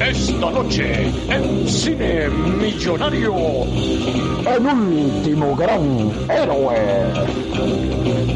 Esta noche, en Cine Millonario, El último gran héroe.